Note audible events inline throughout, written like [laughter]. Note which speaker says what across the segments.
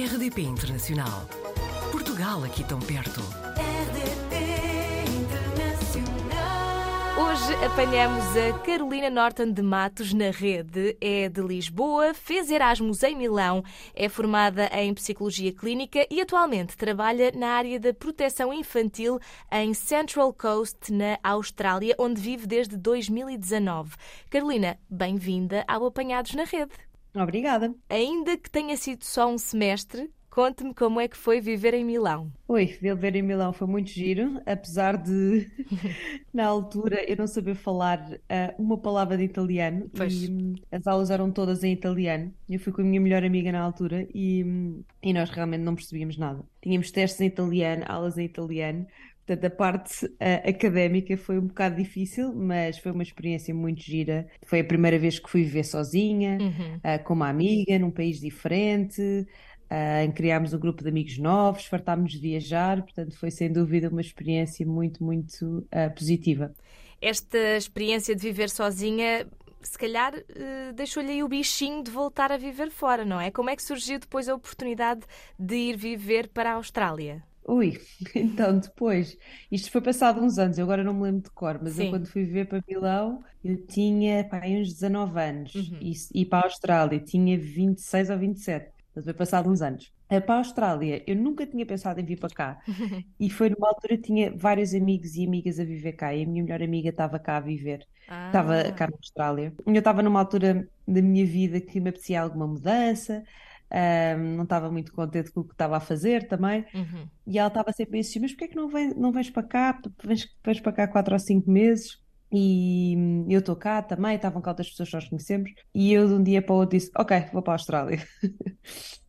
Speaker 1: RDP Internacional. Portugal aqui tão perto.
Speaker 2: RDP Internacional.
Speaker 3: Hoje apanhamos a Carolina Norton de Matos na rede. É de Lisboa, fez Erasmus em Milão, é formada em Psicologia Clínica e atualmente trabalha na área da proteção infantil em Central Coast, na Austrália, onde vive desde 2019. Carolina, bem-vinda ao Apanhados na Rede.
Speaker 4: Obrigada.
Speaker 3: Ainda que tenha sido só um semestre, conte-me como é que foi viver em Milão.
Speaker 4: Oi, viver em Milão foi muito giro, apesar de, [laughs] na altura, eu não saber falar ah, uma palavra de italiano
Speaker 3: Pois.
Speaker 4: e hum, as aulas eram todas em italiano. Eu fui com a minha melhor amiga na altura e, hum, e nós realmente não percebíamos nada. Tínhamos testes em italiano, aulas em italiano. Portanto, a parte ah, académica foi um bocado difícil, mas foi uma experiência muito gira. Foi a primeira vez que fui viver sozinha,
Speaker 3: Uhum.
Speaker 4: ah, com uma amiga, num país diferente, em criámos um grupo de amigos novos, fartámos de viajar, portanto foi sem dúvida uma experiência muito, muito ah, positiva.
Speaker 3: Esta experiência de viver sozinha, se calhar, eh, deixou-lhe aí o bichinho de voltar a viver fora, não é? Como é que surgiu depois a oportunidade de ir viver para a Austrália?
Speaker 4: Ui, [laughs] então depois, isto foi passado uns anos, eu agora não me lembro de cor, mas eu
Speaker 3: Sim.
Speaker 4: quando fui viver para Milão, eu tinha pá, uns 19 anos,
Speaker 3: Uhum.
Speaker 4: e, e para a Austrália tinha 26 ou 27, portanto foi passado uns anos. Ah, Para a Austrália, eu nunca tinha pensado em vir para cá, [laughs] e foi numa altura que tinha vários amigos e amigas a viver cá, e a minha melhor amiga estava cá a viver. Estava
Speaker 3: Ah,
Speaker 4: cá na Austrália. Eu estava numa altura da minha vida que me apetecia alguma mudança, ahm, não estava muito contente com o que estava a fazer também.
Speaker 3: uhum.
Speaker 4: E ela estava sempre a insistir: Mas porquê é que não, vem, não vens para cá? Vens, vens para cá quatro ou cinco meses? E hum, eu estou cá também, estavam cá outras pessoas que nós conhecemos. E eu de um dia para o outro disse: Ok, vou para a Austrália. [laughs]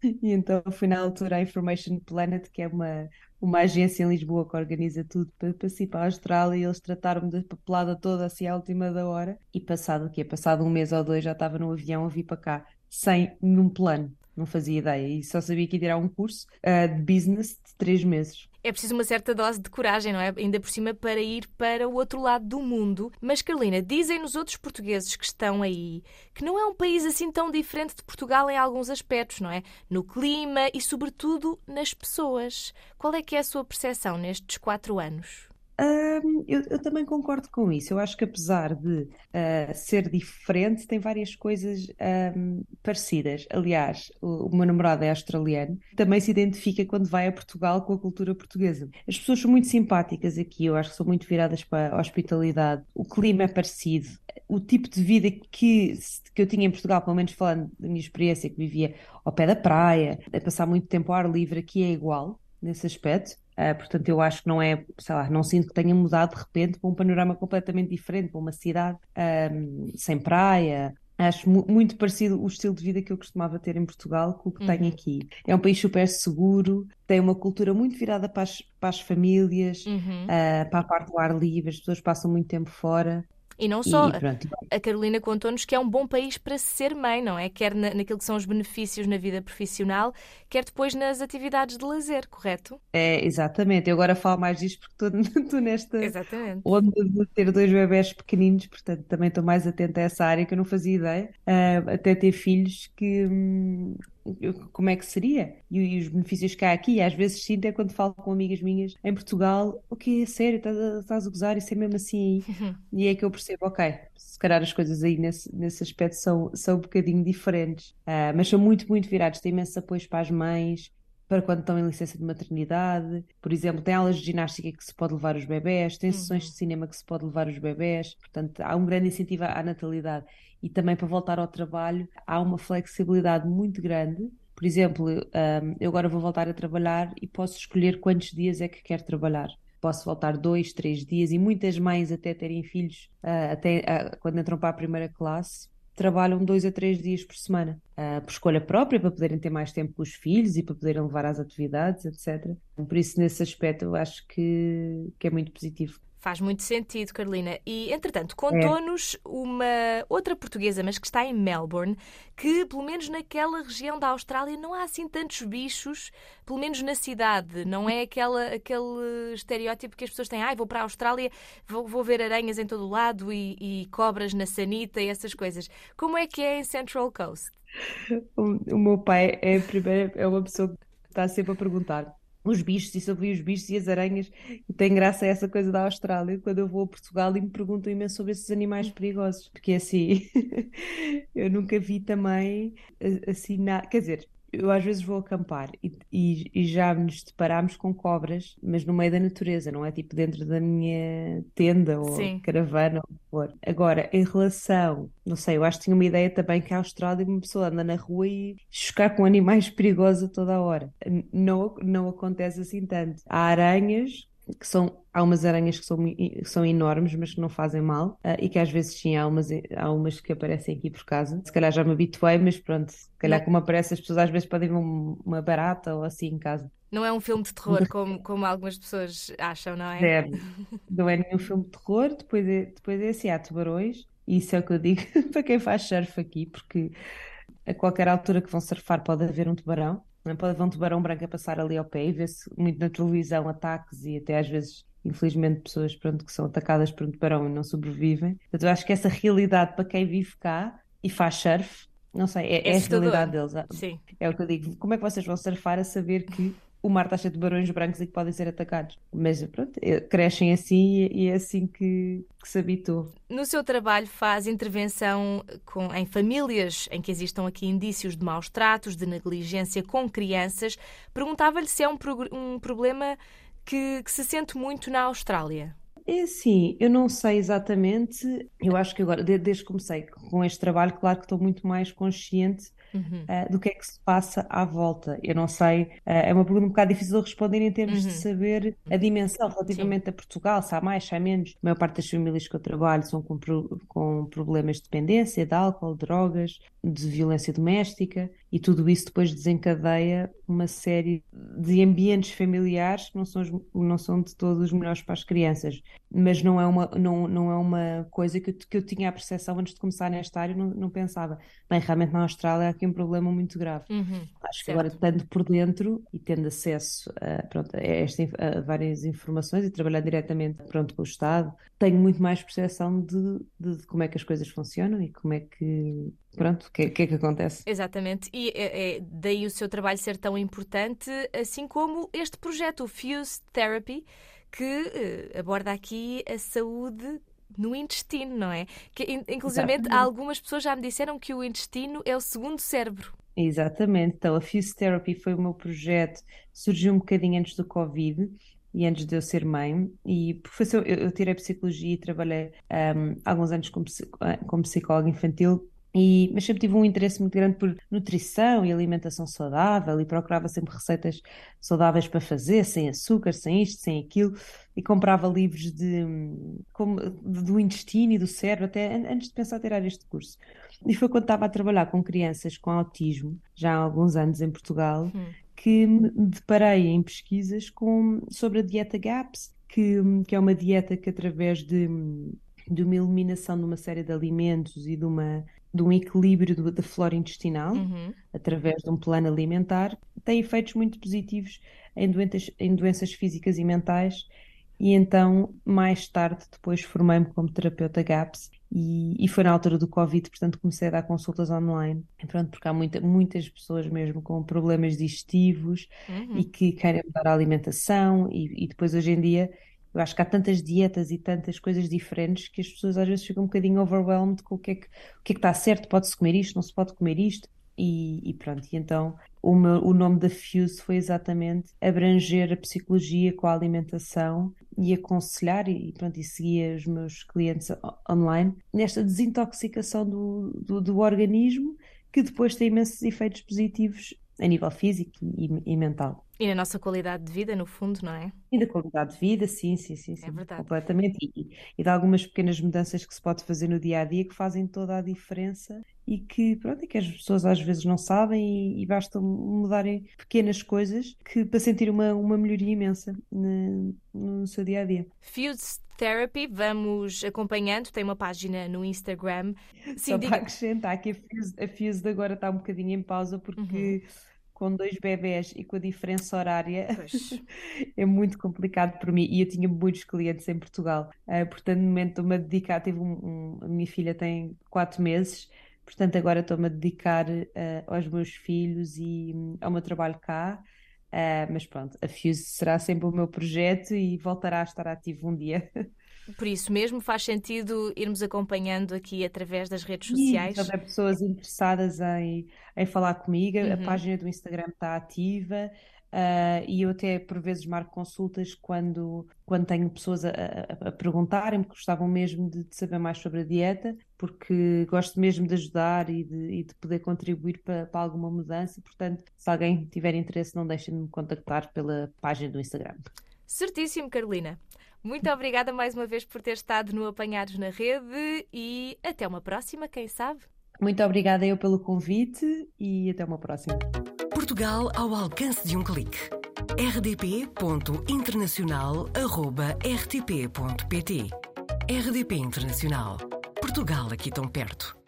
Speaker 4: E então fui na altura à Information Planet, que é uma, uma agência em Lisboa que organiza tudo para, para para a Austrália. E eles trataram-me da papelada toda assim à última da hora. E passado o quê? Passado um mês ou dois já estava no avião a vir para cá, sem nenhum plano. Não fazia ideia. E só sabia que ia tirar um curso ah, de business de três meses.
Speaker 3: É preciso uma certa dose de coragem, não é? Ainda por cima para ir para o outro lado do mundo. Mas, Carolina, dizem-nos outros portugueses que estão aí que não é um país assim tão diferente de Portugal em alguns aspectos, não é? No clima e, sobretudo, nas pessoas. Qual é que é a sua percepção nestes quatro anos?
Speaker 4: Eu, eu também concordo com isso. Eu acho que apesar de ah, ser diferente, tem várias coisas hum, parecidas. Aliás, o, o meu namorado é australiano, também se identifica quando vai a Portugal com a cultura portuguesa. As pessoas são muito simpáticas aqui, eu acho que são muito viradas para a hospitalidade. O clima é parecido. O tipo de vida que, que eu tinha em Portugal, pelo menos falando da minha experiência, que vivia ao pé da praia, a passar muito tempo ao ar livre, aqui é igual nesse aspecto. Ah, portanto, eu acho que não é, sei lá, não sinto que tenha mudado de repente para um panorama completamente diferente, para uma cidade ahm, sem praia. Acho mu- muito parecido o estilo de vida que eu costumava ter em Portugal com o que tenho
Speaker 3: Uhum.
Speaker 4: aqui. É um país super seguro, tem uma cultura muito virada para as, para as famílias,
Speaker 3: Uhum.
Speaker 4: ah, para a parte do ar livre, as pessoas passam muito tempo fora.
Speaker 3: E não só.
Speaker 4: e
Speaker 3: A Carolina contou-nos que é um bom país para se ser mãe, não é? Quer na, naquilo que são os benefícios na vida profissional, quer depois nas atividades de lazer, correto?
Speaker 4: é exatamente. Eu agora falo mais disto porque estou [laughs] estou nesta
Speaker 3: Exatamente.
Speaker 4: onda de ter dois bebés pequeninos, portanto também estou mais atenta a essa área que eu não fazia ideia, Ah, até ter filhos que hum, como é que seria? E, e os benefícios que há aqui, às vezes sinto é quando falo com amigas minhas em Portugal, o que é sério, estás a, estás a gozar, isso é mesmo assim aí. E é que eu percebo, ok, se calhar as coisas aí nesse, nesse aspecto são, são um bocadinho diferentes, Ah, mas são muito, muito virados, têm imenso apoio para as mães, para quando estão em licença de maternidade. Por exemplo, tem aulas de ginástica que se pode levar os bebés, tem sessões de cinema que se pode levar os bebés. Portanto, há um grande incentivo à natalidade. E também para voltar ao trabalho, há uma flexibilidade muito grande. Por exemplo, hum, eu agora vou voltar a trabalhar e posso escolher quantos dias é que quero trabalhar. Posso voltar dois, três dias e muitas mães até terem filhos, ah, até ah, quando entram para a primeira classe, trabalham dois a três dias por semana, ah, por escolha própria, para poderem ter mais tempo com os filhos e para poderem levar às atividades, etc. Por isso, nesse aspecto, eu acho que, que é muito positivo.
Speaker 3: Faz muito sentido, Carolina. E, entretanto,
Speaker 4: É.
Speaker 3: contou-nos uma outra portuguesa, mas que está em Melbourne, que, pelo menos naquela região da Austrália, não há assim tantos bichos, pelo menos na cidade. Não é aquela, aquele estereótipo que as pessoas têm. Ai, vou para a Austrália, vou, vou ver aranhas em todo o lado e, e cobras na sanita e essas coisas. Como é que é em Central Coast?
Speaker 4: O, o meu pai é, a primeira, é uma pessoa que está sempre a perguntar os bichos, e sobre os bichos e as aranhas, e tem graça essa coisa da Austrália, quando eu vou a Portugal e me perguntam imenso sobre esses animais perigosos, porque assim, [laughs] eu nunca vi também assim nada, quer dizer, eu às vezes vou acampar e, e, e já nos deparamos com cobras, mas no meio da natureza, não é tipo dentro da minha tenda ou
Speaker 3: Sim.
Speaker 4: caravana ou for. Agora, em relação, não sei, eu acho que tinha uma ideia também que a Austrália uma pessoa anda na rua e chocar com animais [laughs] perigosos toda a hora. Não, não acontece assim tanto. Há aranhas que são, há umas aranhas que são, que são enormes, mas que não fazem mal, ah, e que às vezes sim, há umas, há umas que aparecem aqui por casa. Se calhar já me habituei, mas pronto, se calhar como aparece, as pessoas às vezes podem ver um- uma barata ou assim em casa.
Speaker 3: Não é um filme de terror como, como algumas pessoas acham, não é?
Speaker 4: Zero. Não é nenhum filme de terror, depois é, depois é assim, há tubarões, e isso é o que eu digo [laughs] para quem faz surf aqui, porque a qualquer altura que vão surfar pode haver um tubarão, é? Pode haver um tubarão branco a passar ali ao pé e vê-se muito na televisão ataques e até às vezes, infelizmente, pessoas pronto, que são atacadas por um tubarão e não sobrevivem. Portanto, eu acho que essa realidade para quem vive cá e faz surf, não sei, é,
Speaker 3: É
Speaker 4: é a
Speaker 3: assustador.
Speaker 4: realidade deles.
Speaker 3: Sim.
Speaker 4: É o que eu digo. Como é que vocês vão surfar a saber que o mar está cheio de barões brancos e que podem ser atacados? Mas pronto, eh, crescem assim e é assim que, que se habituam.
Speaker 3: No seu trabalho faz intervenção com- em famílias em que existam aqui indícios de maus tratos, de negligência com crianças. Perguntava-lhe se é um, um problema que, que se sente muito na Austrália.
Speaker 4: É assim, eu não sei exatamente. Eu acho que agora, de- desde que comecei com este trabalho, claro que estou muito mais consciente
Speaker 3: Uhum.
Speaker 4: ah, do que é que se passa à volta. Eu não sei, ah, é uma pergunta um bocado difícil de responder em termos de
Speaker 3: Uhum.
Speaker 4: saber a dimensão relativamente a Portugal, se há mais, se há menos. A maior parte das famílias que eu trabalho são com, com problemas de dependência, de álcool, drogas, de violência doméstica, e tudo isso depois desencadeia uma série de ambientes familiares que não são, não são de todos os melhores para as crianças. Mas não é uma, não, não é uma coisa que eu, que eu tinha a percepção antes de começar nesta área, não, não pensava. Bem, realmente na Austrália há aqui um problema muito grave.
Speaker 3: Uhum.
Speaker 4: Acho que
Speaker 3: Certo.
Speaker 4: agora, estando por dentro e tendo acesso a, pronto, a, esta, a várias informações e trabalhar diretamente pronto, com o Estado, tenho muito mais percepção de, de- de como é que as coisas funcionam e como é que, pronto, o que, é- que é que acontece.
Speaker 3: Exatamente, e é, é daí o seu trabalho ser tão importante, assim como este projeto, o Fuse Therapy, que eh, aborda aqui a saúde no intestino, não é? Que, in-
Speaker 4: Exatamente.
Speaker 3: algumas pessoas já me disseram que o intestino é o segundo cérebro.
Speaker 4: Exatamente. Então, a Fuse Therapy foi o meu projeto, surgiu um bocadinho antes do Covid e antes de eu ser mãe. E professor, eu, eu tirei psicologia e trabalhei ahm, alguns anos como, como psicóloga infantil. E, mas sempre tive um interesse muito grande por nutrição e alimentação saudável e procurava sempre receitas saudáveis para fazer, sem açúcar, sem isto, sem aquilo, e comprava livros de, como, do intestino e do cérebro, até an- antes de pensar tirar este curso. E foi quando estava a trabalhar com crianças com autismo, já há alguns anos em Portugal,
Speaker 3: Hum.
Speaker 4: que me deparei em pesquisas com, sobre a dieta GAPS, que, que é uma dieta que através de, de uma eliminação de uma série de alimentos e de, uma, de um equilíbrio da flora intestinal,
Speaker 3: Uhum.
Speaker 4: através de um plano alimentar, tem efeitos muito positivos em doenças, em doenças físicas e mentais. E então, mais tarde, depois formei-me como terapeuta GAPS e, e foi na altura do Covid, portanto, comecei a dar consultas online. Pronto, porque há muita- muitas pessoas mesmo com problemas digestivos
Speaker 3: Uhum.
Speaker 4: e que querem mudar a alimentação e, e depois hoje em dia eu acho que há tantas dietas e tantas coisas diferentes que as pessoas às vezes ficam um bocadinho overwhelmed com o que é que, o que é que está certo, pode-se comer isto, não se pode comer isto e, e pronto, e então o, meu- o nome da Fuse foi exatamente abranger a psicologia com a alimentação e aconselhar e, pronto, e seguir os meus clientes online nesta desintoxicação do, do, do organismo que depois tem imensos efeitos positivos a nível físico e, e mental.
Speaker 3: E na nossa qualidade de vida, no fundo, não é?
Speaker 4: E da qualidade de vida, sim, sim, sim, sim,
Speaker 3: verdade.
Speaker 4: completamente. E, e de algumas pequenas mudanças que se pode fazer no dia a dia que fazem toda a diferença e que, pronto, e que as pessoas às vezes não sabem e, e basta mudarem pequenas coisas que, para sentir uma, uma melhoria imensa no, no seu dia a dia.
Speaker 3: Fuse Therapy, vamos acompanhando, tem uma página no Instagram. Sim,
Speaker 4: Só
Speaker 3: diga-
Speaker 4: para acrescentar que a Fuse, a Fuse de agora está um bocadinho em pausa porque com dois bebés e com a diferença horária [laughs] é muito complicado para mim e eu tinha muitos clientes em Portugal. Ah, portanto, no momento estou-me a dedicar, tive um, um- a minha filha tem quatro meses, Portanto, agora estou-me a dedicar uh, aos meus filhos e um, ao meu trabalho cá. Uh, mas pronto, a Fuse será sempre o meu projeto e voltará a estar ativo um dia. [laughs]
Speaker 3: Por isso mesmo faz sentido irmos acompanhando aqui através das redes sociais.
Speaker 4: Se houver pessoas interessadas em, em falar comigo, uhum. a página do Instagram está ativa. Uh, e eu até por vezes marco consultas quando, quando tenho pessoas a, a, a perguntarem-me que gostavam mesmo de, de, saber mais sobre a dieta, porque gosto mesmo de ajudar e de, e de poder contribuir para, para, alguma mudança. Portanto, se alguém tiver interesse, não deixem de me contactar pela página do Instagram.
Speaker 3: Certíssimo, Carolina. Muito obrigada mais uma vez por ter estado no Apanhados na Rede e até uma próxima, quem sabe?
Speaker 4: Muito obrigada eu pelo convite e até uma próxima.
Speaker 1: Portugal ao alcance de um clique. rdp.internacional.rtp.pt RDP Internacional. Portugal aqui tão perto.